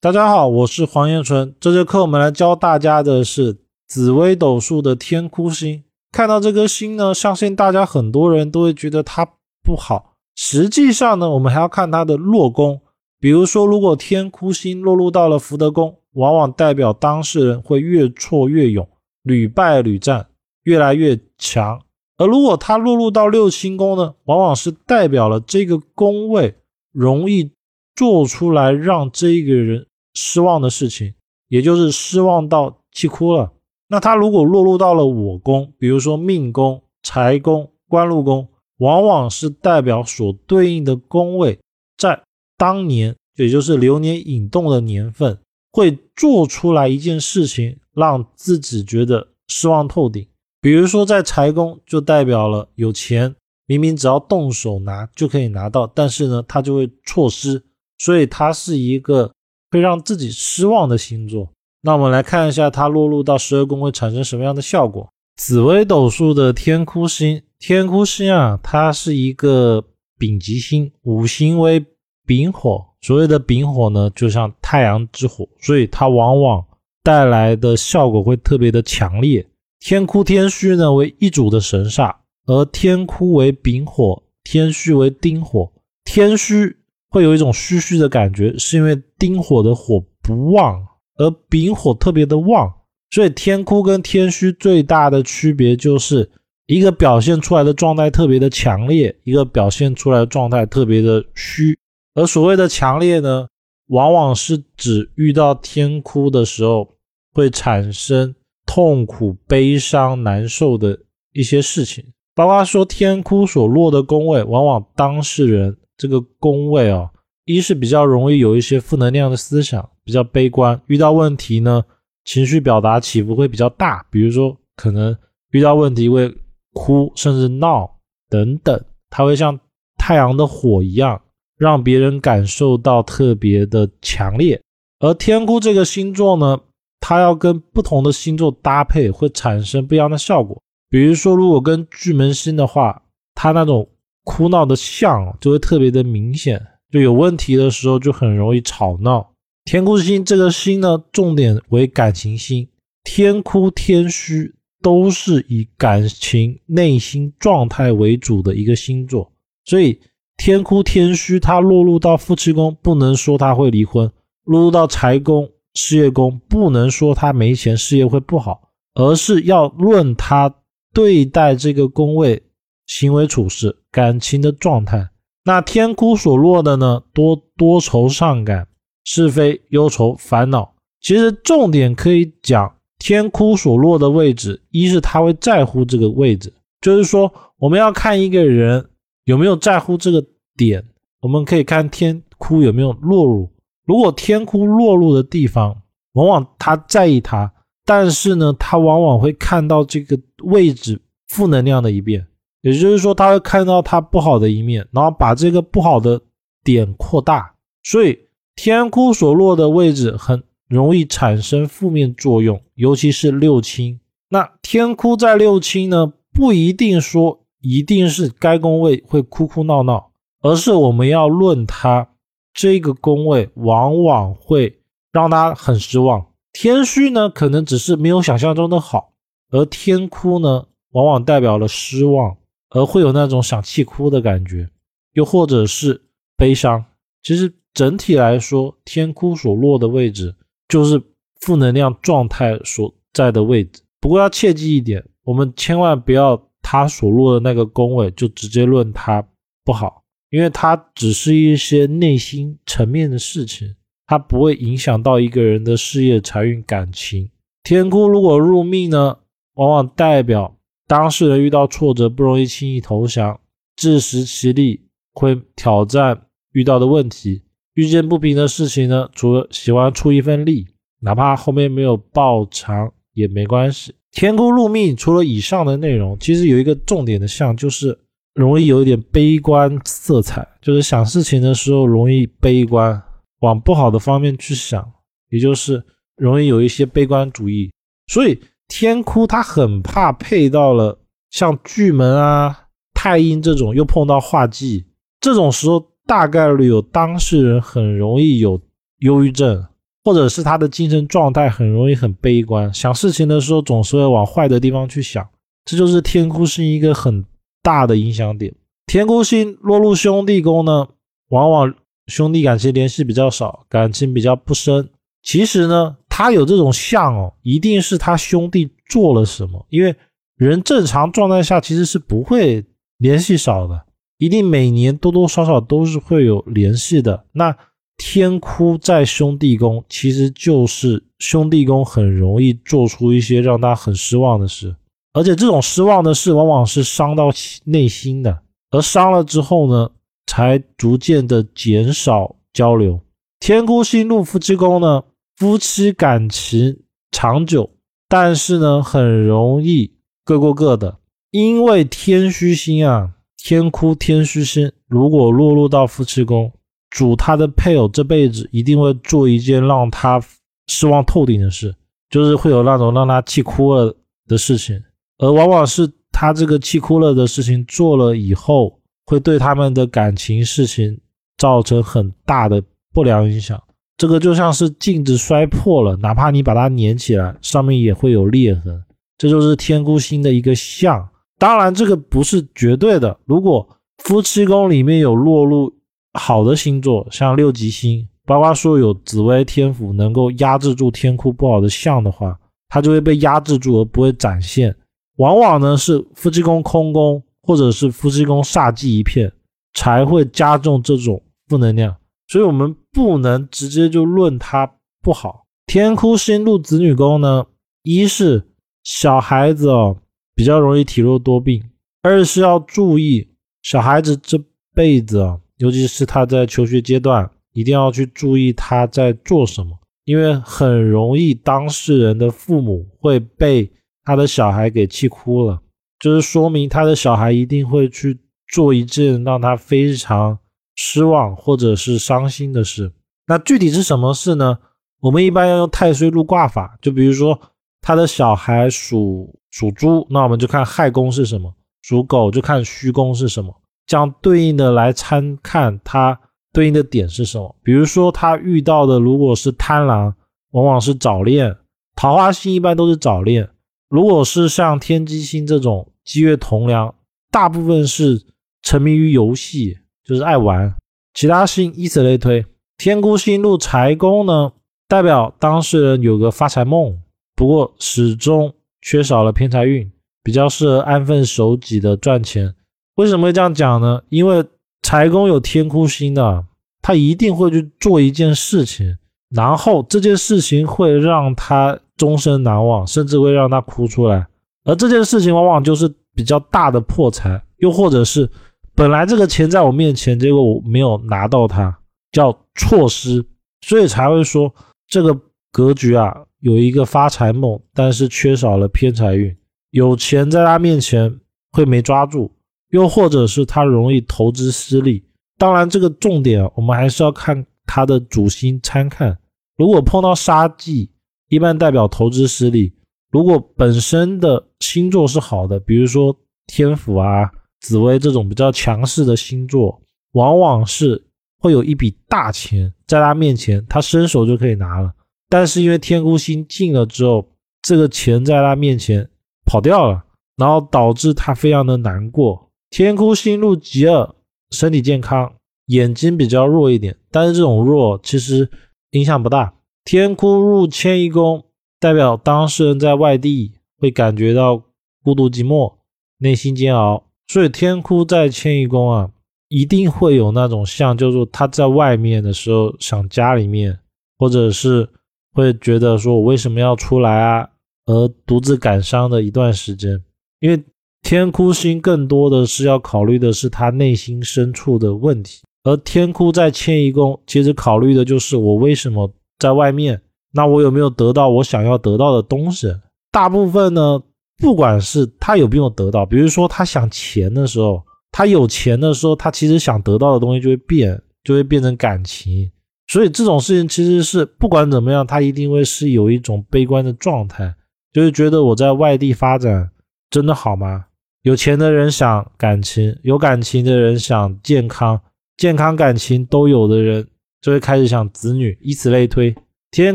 大家好，我是黄彦春。这节课我们来教大家的是紫微斗数的天哭星。看到这颗星呢，相信大家很多人都会觉得它不好。实际上呢，我们还要看它的落宫。比如说，如果天哭星落入到了福德宫，往往代表当事人会越挫越勇，屡败屡战，越来越强。而如果它落入到六星宫呢，往往是代表了这个宫位容易做出来让这个人。失望的事情，也就是失望到气哭了。那他如果落入到了我宫，比如说命宫、财宫、官禄宫，往往是代表所对应的宫位在当年，也就是流年引动的年份，会做出来一件事情，让自己觉得失望透顶。比如说在财宫，就代表了有钱，明明只要动手拿就可以拿到，但是呢，他就会错失，所以它是一个。会让自己失望的星座，那我们来看一下它落入到十二宫会产生什么样的效果。紫微斗数的天哭星，天哭星啊，它是一个丙级星，五行为丙火。所谓的丙火呢，就像太阳之火，所以它往往带来的效果会特别的强烈。天哭天虚呢为一组的神煞，而天哭为丙火，天虚为丁火，天虚。会有一种虚虚的感觉，是因为丁火的火不旺，而丙火特别的旺，所以天哭跟天虚最大的区别就是一个表现出来的状态特别的强烈，一个表现出来的状态特别的虚。而所谓的强烈呢，往往是指遇到天哭的时候会产生痛苦、悲伤、难受的一些事情，包括说天哭所落的宫位，往往当事人。这个宫位啊，一是比较容易有一些负能量的思想，比较悲观，遇到问题呢，情绪表达起伏会比较大，比如说可能遇到问题会哭，甚至闹等等，它会像太阳的火一样，让别人感受到特别的强烈。而天哭这个星座呢，它要跟不同的星座搭配，会产生不一样的效果。比如说，如果跟巨门星的话，它那种。哭闹的像就会特别的明显，就有问题的时候就很容易吵闹。天哭星这个星呢，重点为感情星，天哭天虚都是以感情内心状态为主的一个星座，所以天哭天虚，它落入到夫妻宫，不能说他会离婚；落入到财宫、事业宫，不能说他没钱，事业会不好，而是要论他对待这个宫位。行为处事、感情的状态，那天哭所落的呢？多多愁善感、是非忧愁、烦恼。其实重点可以讲，天哭所落的位置，一是他会在乎这个位置，就是说我们要看一个人有没有在乎这个点，我们可以看天哭有没有落入。如果天哭落入的地方，往往他在意他，但是呢，他往往会看到这个位置负能量的一面。也就是说，他会看到他不好的一面，然后把这个不好的点扩大，所以天哭所落的位置很容易产生负面作用，尤其是六亲。那天哭在六亲呢，不一定说一定是该宫位会哭哭闹闹，而是我们要论他这个宫位，往往会让他很失望。天虚呢，可能只是没有想象中的好，而天哭呢，往往代表了失望。而会有那种想气哭的感觉，又或者是悲伤。其实整体来说，天哭所落的位置就是负能量状态所在的位置。不过要切记一点，我们千万不要他所落的那个宫位就直接论他不好，因为它只是一些内心层面的事情，它不会影响到一个人的事业、财运、感情。天哭如果入命呢，往往代表。当事人遇到挫折不容易轻易投降，自食其力，会挑战遇到的问题。遇见不平的事情呢，除了喜欢出一份力，哪怕后面没有报偿也没关系。天哭入命，除了以上的内容，其实有一个重点的项，就是容易有一点悲观色彩，就是想事情的时候容易悲观，往不好的方面去想，也就是容易有一些悲观主义。所以。天哭，他很怕配到了像巨门啊、太阴这种，又碰到化忌，这种时候大概率有当事人很容易有忧郁症，或者是他的精神状态很容易很悲观，想事情的时候总是会往坏的地方去想，这就是天哭星一个很大的影响点。天哭星落入兄弟宫呢，往往兄弟感情联系比较少，感情比较不深。其实呢，他有这种相哦，一定是他兄弟做了什么，因为人正常状态下其实是不会联系少的，一定每年多多少少都是会有联系的。那天哭在兄弟宫，其实就是兄弟宫很容易做出一些让他很失望的事，而且这种失望的事往往是伤到内心的，而伤了之后呢，才逐渐的减少交流。天哭星入夫妻宫呢，夫妻感情长久，但是呢，很容易各过各的，因为天虚星啊，天哭天虚星如果落入到夫妻宫。主他的配偶这辈子一定会做一件让他失望透顶的事，就是会有那种让他气哭了的事情，而往往是他这个气哭了的事情做了以后，会对他们的感情事情造成很大的不良影响。这个就像是镜子摔破了，哪怕你把它粘起来，上面也会有裂痕。这就是天孤星的一个象。当然，这个不是绝对的。如果夫妻宫里面有落入。好的星座，像六吉星，包括说有紫微天府能够压制住天库不好的相的话，它就会被压制住而不会展现。往往呢是夫妻宫空宫，或者是夫妻宫煞忌一片，才会加重这种负能量。所以，我们不能直接就论它不好。天哭星入子女宫呢，一是小孩子哦比较容易体弱多病，二是要注意小孩子这辈子啊。尤其是他在求学阶段，一定要去注意他在做什么，因为很容易当事人的父母会被他的小孩给气哭了，就是说明他的小孩一定会去做一件让他非常失望或者是伤心的事。那具体是什么事呢？我们一般要用太岁入卦法，就比如说他的小孩属属猪，那我们就看亥宫是什么；属狗就看戌宫是什么。这样对应的来参看它对应的点是什么？比如说他遇到的如果是贪狼，往往是早恋；桃花星一般都是早恋。如果是像天机星这种积月同梁，大部分是沉迷于游戏，就是爱玩。其他星以此类推。天孤星入财宫呢，代表当事人有个发财梦，不过始终缺少了偏财运，比较适合安分守己的赚钱。为什么会这样讲呢？因为财宫有天哭星的，他一定会去做一件事情，然后这件事情会让他终身难忘，甚至会让他哭出来。而这件事情往往就是比较大的破财，又或者是本来这个钱在我面前，结果我没有拿到它，叫错失，所以才会说这个格局啊有一个发财梦，但是缺少了偏财运，有钱在他面前会没抓住。又或者是他容易投资失利，当然这个重点我们还是要看他的主星参看。如果碰到杀忌，一般代表投资失利；如果本身的星座是好的，比如说天府啊、紫薇这种比较强势的星座，往往是会有一笔大钱在他面前，他伸手就可以拿了。但是因为天孤星进了之后，这个钱在他面前跑掉了，然后导致他非常的难过。天哭星入吉二，身体健康，眼睛比较弱一点，但是这种弱其实影响不大。天哭入迁移宫，代表当事人在外地会感觉到孤独寂寞，内心煎熬。所以天哭在迁移宫啊，一定会有那种像，就是他在外面的时候想家里面，或者是会觉得说我为什么要出来啊，而独自感伤的一段时间，因为。天哭星更多的是要考虑的是他内心深处的问题，而天哭在迁移宫，其实考虑的就是我为什么在外面，那我有没有得到我想要得到的东西？大部分呢，不管是他有没有得到，比如说他想钱的时候，他有钱的时候，他其实想得到的东西就会变，就会变成感情。所以这种事情其实是不管怎么样，他一定会是有一种悲观的状态，就是觉得我在外地发展真的好吗？有钱的人想感情，有感情的人想健康，健康感情都有的人就会开始想子女，以此类推。天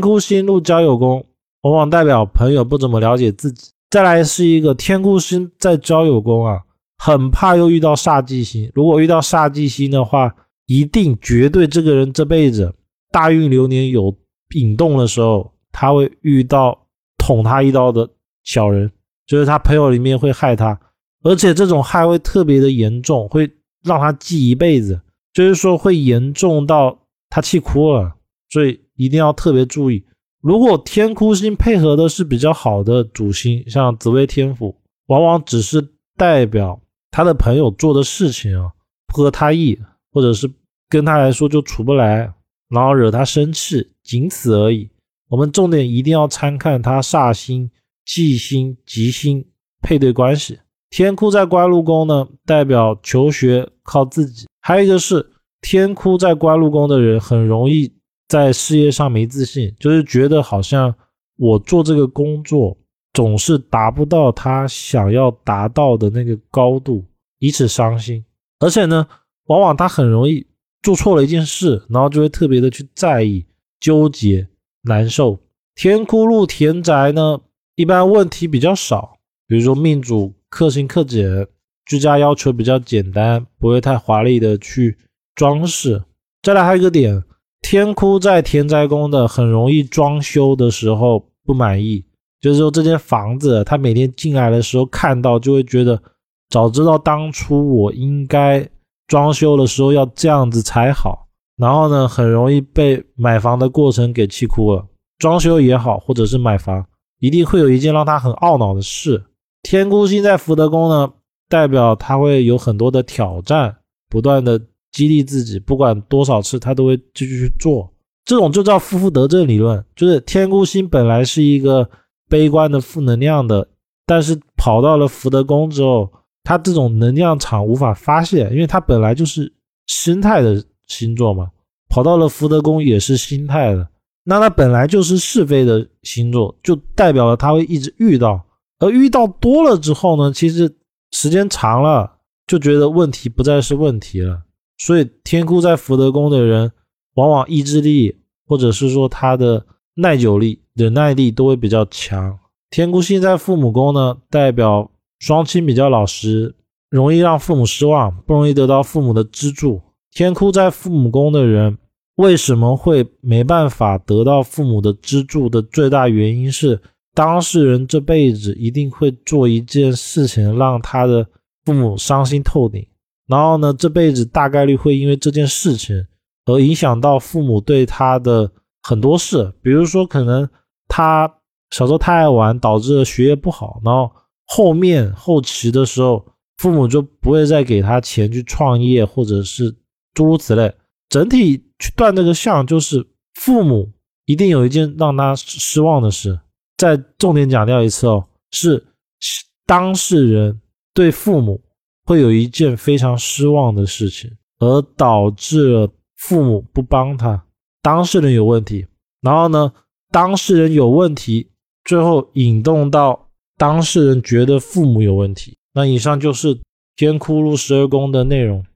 哭星入交友宫，往往代表朋友不怎么了解自己。再来是一个天哭星在交友宫啊，很怕又遇到煞忌星。如果遇到煞忌星的话，一定绝对这个人这辈子大运流年有引动的时候，他会遇到捅他一刀的小人，就是他朋友里面会害他，而且这种害会特别的严重，会让他记一辈子，就是说会严重到他气哭了，所以一定要特别注意。如果天哭星配合的是比较好的主星，像紫微天府，往往只是代表他的朋友做的事情啊不合他意。或者是跟他来说就处不来，然后惹他生气，仅此而已。我们重点一定要参看他煞星、忌星、吉星配对关系。天哭在官禄宫呢，代表求学靠自己；还有一个是天哭在官禄宫的人，很容易在事业上没自信，就是觉得好像我做这个工作总是达不到他想要达到的那个高度，以此伤心。而且呢。往往他很容易做错了一件事，然后就会特别的去在意、纠结、难受。天哭入田宅呢，一般问题比较少，比如说命主克星克俭，居家要求比较简单，不会太华丽的去装饰。再来还有一个点，天哭在田宅宫的，很容易装修的时候不满意，就是说这间房子他每天进来的时候看到就会觉得，早知道当初我应该。装修的时候要这样子才好，然后呢，很容易被买房的过程给气哭了。装修也好，或者是买房，一定会有一件让他很懊恼的事。天孤星在福德宫呢，代表他会有很多的挑战，不断的激励自己，不管多少次他都会继续去做。这种就叫负负得正理论，就是天孤星本来是一个悲观的负能量的，但是跑到了福德宫之后。他这种能量场无法发泄，因为他本来就是心态的星座嘛，跑到了福德宫也是心态的，那他本来就是是非的星座，就代表了他会一直遇到，而遇到多了之后呢，其实时间长了就觉得问题不再是问题了。所以天哭在福德宫的人，往往意志力或者是说他的耐久力、忍耐力都会比较强。天哭星在父母宫呢，代表。双亲比较老实，容易让父母失望，不容易得到父母的资助。天哭在父母宫的人，为什么会没办法得到父母的资助的最大原因是，当事人这辈子一定会做一件事情让他的父母伤心透顶，然后呢，这辈子大概率会因为这件事情而影响到父母对他的很多事，比如说可能他小时候太爱玩，导致了学业不好，然后。后面后期的时候，父母就不会再给他钱去创业，或者是诸如此类。整体去断这个项，就是父母一定有一件让他失望的事。再重点讲掉一次哦，是当事人对父母会有一件非常失望的事情，而导致了父母不帮他。当事人有问题，然后呢，当事人有问题，最后引动到。当事人觉得父母有问题，那以上就是天哭路十二宫的内容。